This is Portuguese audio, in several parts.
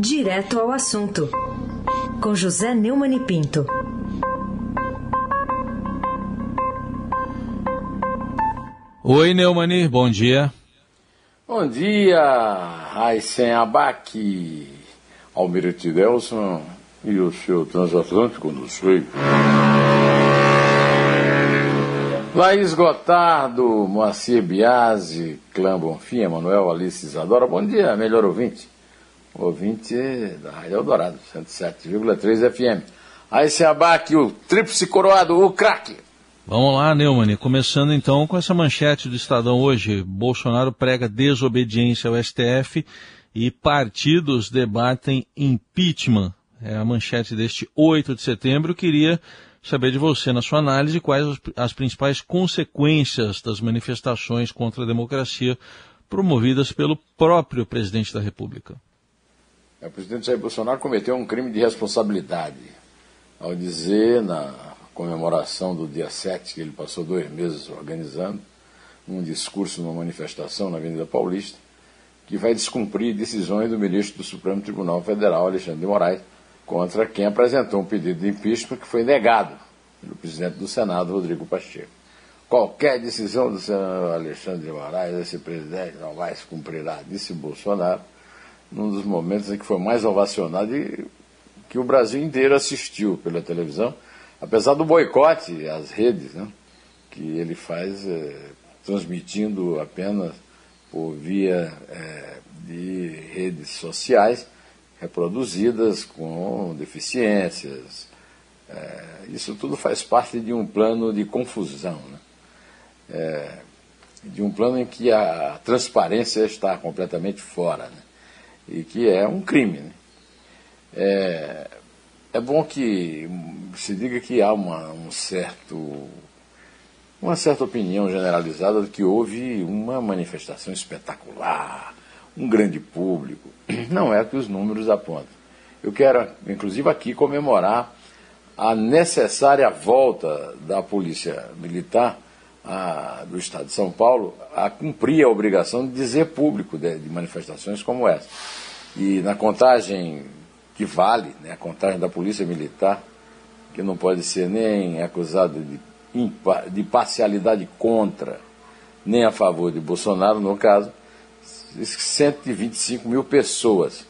Direto ao assunto, com José Neumann e Pinto. Oi, Neumani, bom dia. Bom dia, Raíssen Abac, Almirante Delson e o seu transatlântico no sul. Laís Gotardo, Moacir Biasi, Clã Bonfim, Emanuel Alice Isadora, bom dia, melhor ouvinte. Ouvinte da Rádio Eldorado, 107,3 FM. Aí se abaque o tríplice coroado, o craque. Vamos lá, Neumann. Começando então com essa manchete do Estadão hoje. Bolsonaro prega desobediência ao STF e partidos debatem impeachment. É a manchete deste 8 de setembro. Eu queria saber de você, na sua análise, quais as principais consequências das manifestações contra a democracia promovidas pelo próprio presidente da República. O presidente Jair Bolsonaro cometeu um crime de responsabilidade ao dizer na comemoração do dia 7, que ele passou dois meses organizando, um discurso numa manifestação na Avenida Paulista, que vai descumprir decisões do ministro do Supremo Tribunal Federal, Alexandre de Moraes, contra quem apresentou um pedido de impeachment que foi negado pelo presidente do Senado, Rodrigo Pacheco. Qualquer decisão do senador Alexandre de Moraes, esse presidente não vai se cumprirá, disse Bolsonaro, num dos momentos em que foi mais ovacionado e que o Brasil inteiro assistiu pela televisão, apesar do boicote às redes, né, que ele faz é, transmitindo apenas por via é, de redes sociais reproduzidas com deficiências. É, isso tudo faz parte de um plano de confusão, né? De um plano em que a transparência está completamente fora. Né? E que é um crime. Né? É, é bom que se diga que há uma, um certo, uma certa opinião generalizada de que houve uma manifestação espetacular, um grande público. Não é o que os números apontam. Eu quero, inclusive, aqui comemorar a necessária volta da Polícia Militar a, do Estado de São Paulo a cumprir a obrigação de dizer público de, de manifestações como essa. E na contagem que vale, né, a contagem da Polícia Militar, que não pode ser nem acusado de, de parcialidade contra, nem a favor de Bolsonaro, no caso, 125 mil pessoas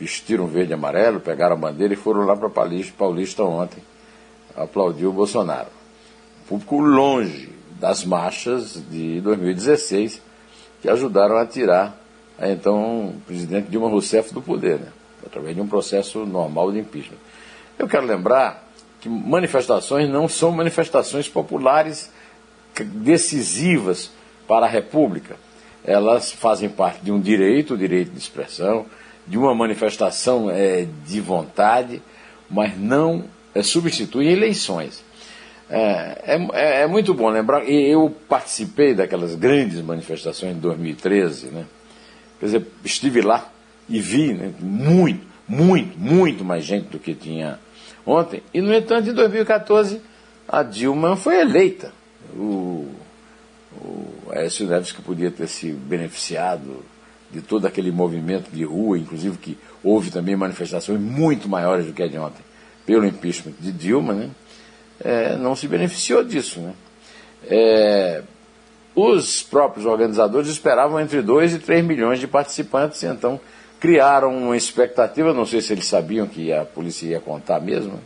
vestiram verde e amarelo, pegaram a bandeira e foram lá para Paulista ontem aplaudir o Bolsonaro. Público longe das marchas de 2016 que ajudaram a tirar a então presidente Dilma Rousseff do poder, né? através de um processo normal de impeachment. Eu quero lembrar que manifestações não são manifestações populares decisivas para a República. Elas fazem parte de um direito, o direito de expressão, de uma manifestação é, de vontade, mas não é, substitui eleições. É, é, é, muito bom lembrar, eu participei daquelas grandes manifestações de 2013, né? quer dizer, estive lá e vi né, muito, muito, muito mais gente do que tinha ontem, e no entanto, em 2014, a Dilma foi eleita. O, o Aécio Neves, que podia ter se beneficiado de todo aquele movimento de rua, inclusive que houve também manifestações muito maiores do que a de ontem, pelo impeachment de Dilma, né? É, não se beneficiou disso. Né? É, os próprios organizadores esperavam entre 2 e 3 milhões de participantes, então criaram uma expectativa, não sei se eles sabiam que a polícia ia contar mesmo,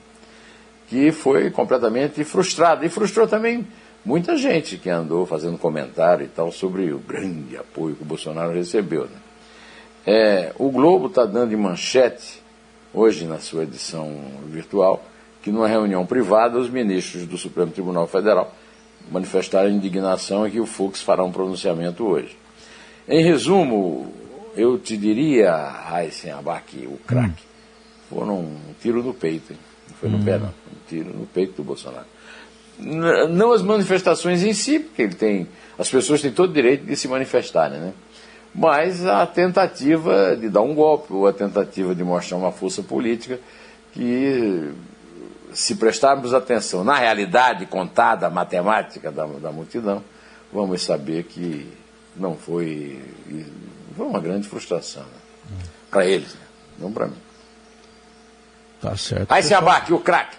que foi completamente frustrada. E frustrou também muita gente que andou fazendo comentário e tal sobre o grande apoio que o Bolsonaro recebeu. Né? É, o Globo está dando de manchete, hoje na sua edição virtual, que numa reunião privada os ministros do Supremo Tribunal Federal manifestaram indignação e que o Fux fará um pronunciamento hoje. Em resumo, eu te diria, Raíssen Abac, o craque, foram um tiro no peito, hein? não foi no hum. pé não, um tiro no peito do Bolsonaro. Não as manifestações em si, porque ele tem, as pessoas têm todo o direito de se manifestarem, né? mas a tentativa de dar um golpe, ou a tentativa de mostrar uma força política que se prestarmos atenção na realidade contada, matemática da, da multidão, vamos saber que não foi. Foi uma grande frustração né? para eles. Né? não para mim. Tá certo. Aí se abate o craque.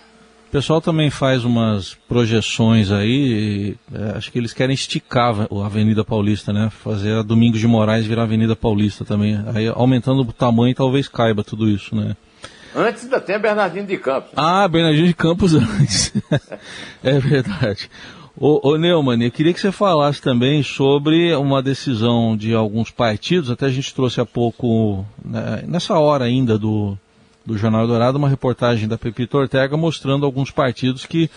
O pessoal também faz umas projeções aí, é, acho que eles querem esticar a Avenida Paulista, né? Fazer a Domingos de Moraes virar Avenida Paulista também. Aí aumentando o tamanho talvez caiba tudo isso, né? Antes ainda tem Bernardino de Campos. Ah, Bernardino de Campos antes. é verdade. Ô, ô Neumann, eu queria que você falasse também sobre uma decisão de alguns partidos, até a gente trouxe há pouco, né, nessa hora ainda do, do Jornal Dourado uma reportagem da Pepito Ortega mostrando alguns partidos que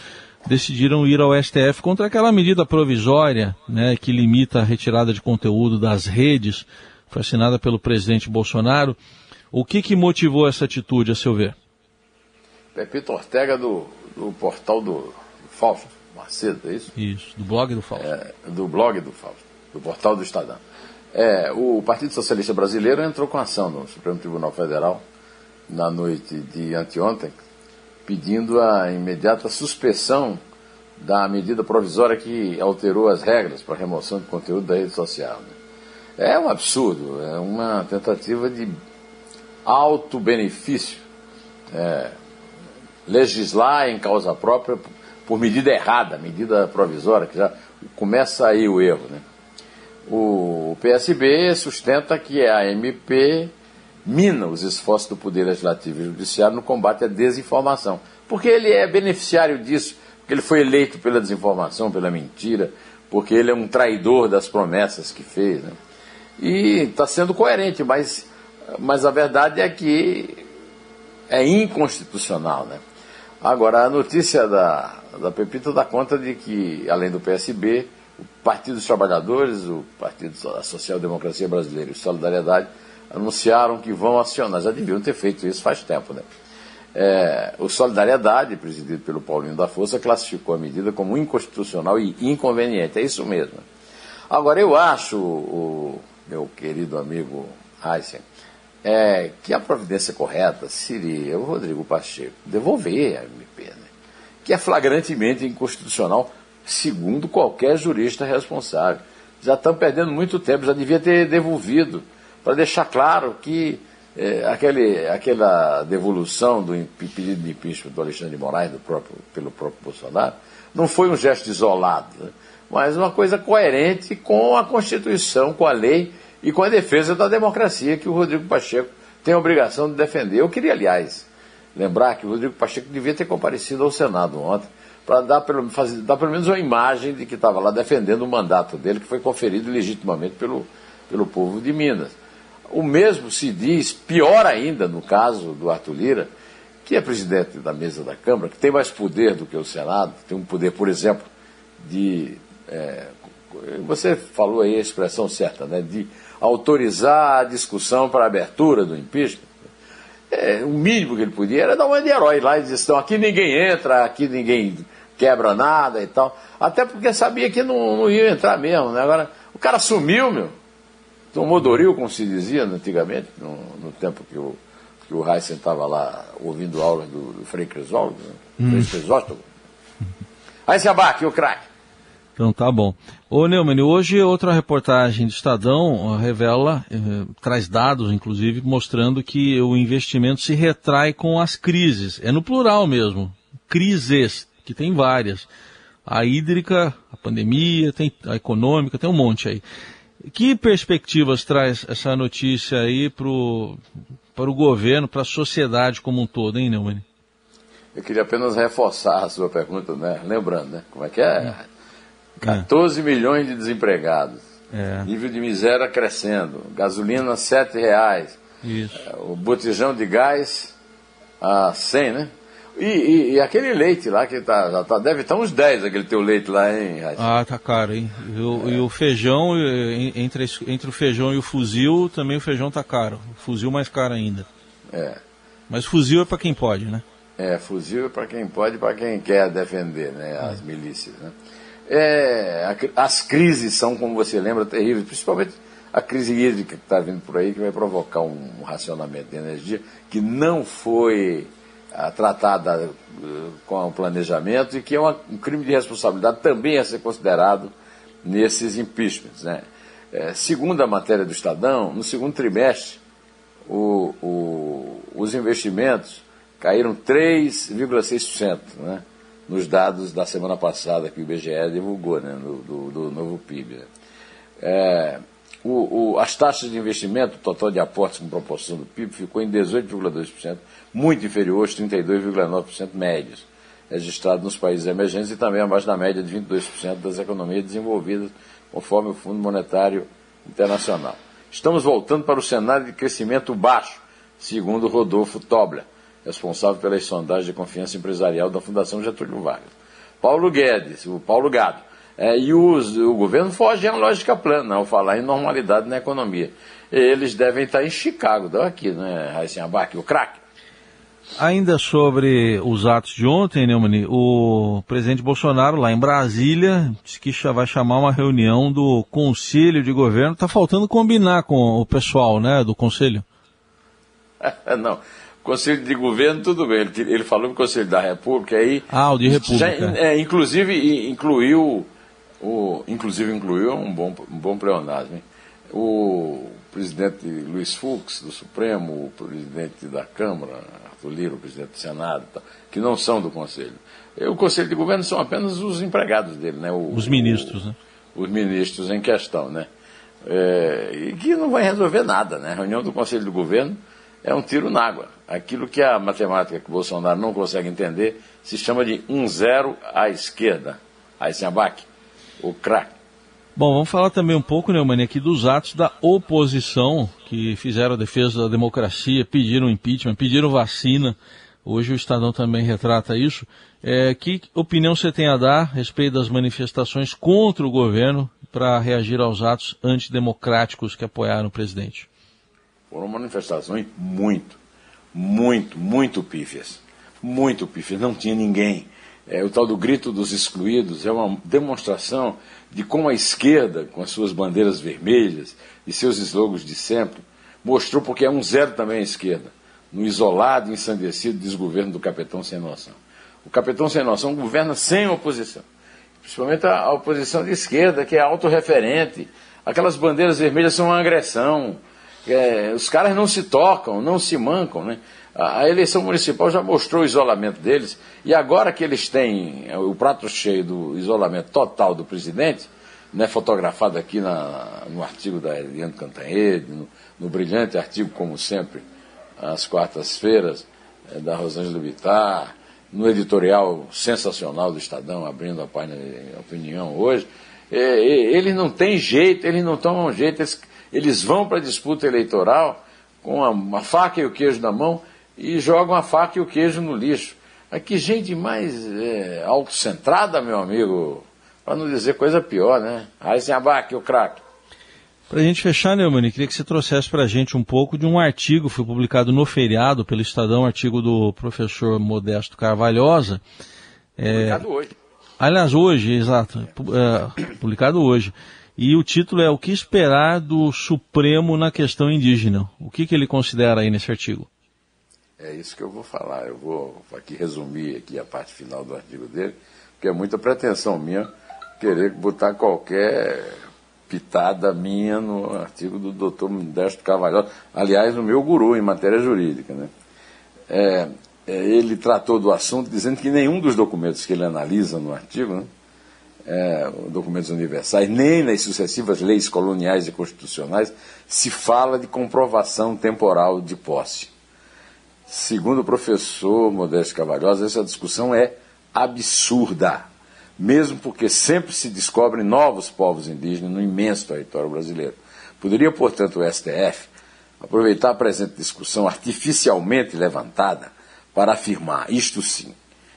decidiram ir ao STF contra aquela medida provisória né, que limita a retirada de conteúdo das redes, foi assinada pelo presidente Bolsonaro. O que, que motivou essa atitude, a seu ver? Pepito Ortega do, do portal do Fausto Macedo, é isso? Isso, do blog do Fausto. É, do blog do Fausto, do portal do Estadão. É, o Partido Socialista Brasileiro entrou com ação no Supremo Tribunal Federal na noite de anteontem, pedindo a imediata suspensão da medida provisória que alterou as regras para remoção de conteúdo da rede social. Né? É um absurdo, é uma tentativa de alto benefício. É, legislar em causa própria por medida errada, medida provisória, que já começa aí o erro. Né? O PSB sustenta que a MP mina os esforços do Poder Legislativo e Judiciário no combate à desinformação. Porque ele é beneficiário disso, porque ele foi eleito pela desinformação, pela mentira, porque ele é um traidor das promessas que fez. Né? E está sendo coerente, mas, mas a verdade é que é inconstitucional. Né? Agora, a notícia da, da Pepita dá conta de que, além do PSB, o Partido dos Trabalhadores, o Partido da Social Democracia Brasileira e Solidariedade anunciaram que vão acionar, já deviam ter feito isso faz tempo, né? É, o Solidariedade, presidido pelo Paulinho da Força, classificou a medida como inconstitucional e inconveniente. É isso mesmo. Agora, eu acho, o meu querido amigo Heisen, é, que a providência correta seria o Rodrigo Pacheco devolver a MP, né? que é flagrantemente inconstitucional, segundo qualquer jurista responsável. Já estão perdendo muito tempo, já devia ter devolvido para deixar claro que é, aquele, aquela devolução do pedido de impeachment do Alexandre de Moraes do próprio, pelo próprio Bolsonaro não foi um gesto isolado, né? mas uma coisa coerente com a Constituição, com a lei e com a defesa da democracia que o Rodrigo Pacheco tem a obrigação de defender. Eu queria, aliás, lembrar que o Rodrigo Pacheco devia ter comparecido ao Senado ontem para dar dar pelo menos uma imagem de que estava lá defendendo o mandato dele, que foi conferido legitimamente pelo, pelo povo de Minas. O mesmo se diz, pior ainda no caso do Arthur Lira, que é presidente da mesa da Câmara, que tem mais poder do que o Senado, tem um poder, por exemplo, de. É, você falou aí a expressão certa, né? De autorizar a discussão para a abertura do impeachment. É, o mínimo que ele podia era dar uma de herói lá e dizer aqui ninguém entra, aqui ninguém quebra nada e tal. Até porque sabia que não, não ia entrar mesmo. Né? Agora, o cara sumiu, meu. Tomou Doril, como se dizia antigamente, no, no tempo que o, que o Heisen estava lá ouvindo aulas do, do Frei Crisóstomo. Né? Hum. Frei Crisóstomo. Aí se abaque, o craque. Então tá bom. Ô Neumann, hoje outra reportagem do Estadão revela, eh, traz dados inclusive, mostrando que o investimento se retrai com as crises. É no plural mesmo. Crises, que tem várias. A hídrica, a pandemia, tem a econômica, tem um monte aí. Que perspectivas traz essa notícia aí para o governo, para a sociedade como um todo, hein, Neumann? Eu queria apenas reforçar a sua pergunta, né? Lembrando, né? Como é que é? 14 é. milhões de desempregados. É. Nível de miséria crescendo. Gasolina 7 reais. Isso. O botijão de gás a 100, né? E, e, e, aquele leite lá que tá, já tá, deve estar uns 10 aquele teu leite lá, hein, Raíssa? Ah, tá caro, hein? E o, é. e o feijão, entre, entre o feijão e o fuzil, também o feijão tá caro. O fuzil mais caro ainda. É. Mas fuzil é para quem pode, né? É, fuzil é para quem pode para quem quer defender, né? As milícias, né? É, as crises são, como você lembra, terríveis, principalmente a crise hídrica que está vindo por aí, que vai provocar um racionamento de energia que não foi tratada uh, com o planejamento e que é uma, um crime de responsabilidade também a ser considerado nesses impeachments. Né? É, segundo a matéria do Estadão, no segundo trimestre, o, o, os investimentos caíram 3,6%, né? nos dados da semana passada que o IBGE divulgou, né? do, do, do novo PIB. Né? É, o, o, as taxas de investimento, total de aportes com proporção do PIB, ficou em 18,2%, muito inferior aos 32,9% médios, registrados nos países emergentes e também abaixo da média de 22% das economias desenvolvidas, conforme o Fundo Monetário Internacional. Estamos voltando para o cenário de crescimento baixo, segundo Rodolfo Tobler, responsável pelas sondagens de confiança empresarial da Fundação Getúlio Vargas. Paulo Guedes, o Paulo Gado, é, e os, o governo foge à lógica plana ao falar em normalidade na economia. Eles devem estar em Chicago, estão aqui, né, Raíssen Abac, o craque. Ainda sobre os atos de ontem, Neumann, o presidente Bolsonaro, lá em Brasília, disse que já vai chamar uma reunião do Conselho de Governo. Está faltando combinar com o pessoal né, do Conselho. Não, Conselho de Governo, tudo bem. Ele, ele falou no Conselho da República, aí. Ah, o de República. Já, é, inclusive, incluiu o, inclusive incluiu um bom, um bom pleonasmo. Hein? O presidente Luiz Fux, do Supremo, o presidente da Câmara, Arthur Lira, o presidente do Senado, que não são do Conselho. O Conselho de Governo são apenas os empregados dele, né? O, os ministros, o, né? Os ministros em questão, né? É, e que não vai resolver nada, né? A reunião do Conselho de Governo é um tiro na água. Aquilo que a matemática que Bolsonaro não consegue entender se chama de um zero à esquerda. Abaque o craque. Bom, vamos falar também um pouco, Neumann, aqui dos atos da oposição que fizeram a defesa da democracia, pediram impeachment, pediram vacina. Hoje o Estadão também retrata isso. É, que opinião você tem a dar a respeito das manifestações contra o governo para reagir aos atos antidemocráticos que apoiaram o presidente? Foram manifestações muito, muito, muito pífias. Muito pífias. Não tinha ninguém é, o tal do grito dos excluídos, é uma demonstração de como a esquerda, com as suas bandeiras vermelhas e seus slogans de sempre, mostrou porque é um zero também a esquerda, no isolado ensandecido desgoverno do capitão sem noção. O capitão sem noção governa sem oposição, principalmente a oposição de esquerda, que é autorreferente. Aquelas bandeiras vermelhas são uma agressão. É, os caras não se tocam, não se mancam, né? A eleição municipal já mostrou o isolamento deles, e agora que eles têm o prato cheio do isolamento total do presidente, né, fotografado aqui na, no artigo da Eliane Cantanhede, no, no, brilhante artigo, como sempre, às quartas-feiras, é, da Rosângela Bittar, no editorial sensacional do Estadão, abrindo a página de opinião hoje, é, é, eles não têm jeito, eles não tomam jeito, eles, eles vão para a disputa eleitoral com a, uma faca e o queijo na mão e jogam a faca e o queijo no lixo. Aqui, gente mais é, autocentrada, meu amigo, para não dizer coisa pior, né? Abaque, o craque. Para a gente fechar, Neumann, queria que você trouxesse para a gente um pouco de um artigo, foi publicado no feriado pelo Estadão, artigo do professor Modesto Carvalhosa. É, publicado hoje. Aliás, hoje, exato, é, publicado hoje. E o título é O que esperar do Supremo na questão indígena. O que, que ele considera aí nesse artigo? É isso que eu vou falar. Eu vou aqui resumir aqui a parte final do artigo dele, porque é muita pretensão minha querer botar qualquer pitada minha no artigo do doutor Modesto Carvalho. Aliás, o meu guru em matéria jurídica. Né? É, é, ele tratou do assunto dizendo que nenhum dos documentos que ele analisa no artigo, né, é, documentos universais, nem nas sucessivas leis coloniais e constitucionais, se fala de comprovação temporal de posse. Segundo o professor Modesto Cavalhosa, essa discussão é absurda, mesmo porque sempre se descobrem novos povos indígenas no imenso território brasileiro. Poderia, portanto, o STF aproveitar a presente discussão artificialmente levantada para afirmar, isto sim,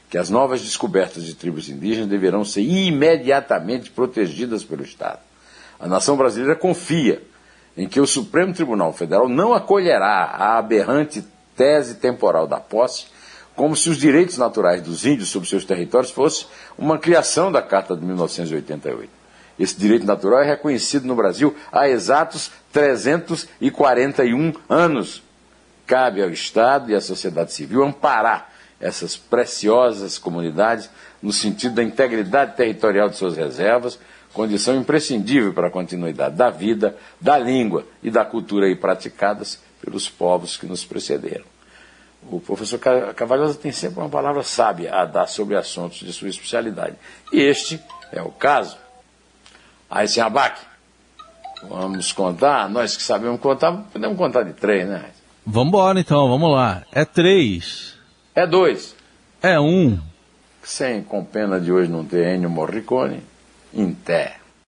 que as novas descobertas de tribos indígenas deverão ser imediatamente protegidas pelo Estado. A nação brasileira confia em que o Supremo Tribunal Federal não acolherá a aberrante tese temporal da posse, como se os direitos naturais dos índios sobre seus territórios fosse uma criação da Carta de 1988. Esse direito natural é reconhecido no Brasil há exatos 341 anos. Cabe ao Estado e à sociedade civil amparar essas preciosas comunidades no sentido da integridade territorial de suas reservas, condição imprescindível para a continuidade da vida, da língua e da cultura aí praticadas pelos povos que nos precederam. O professor Cavalhosa tem sempre uma palavra sábia a dar sobre assuntos de sua especialidade. E este é o caso. Aí, sem abaque, vamos contar, nós que sabemos contar, podemos contar de três, né? Vamos embora então, vamos lá. É três. É dois. É um. Sem, com pena de hoje não ter Ennio Morricone, em té.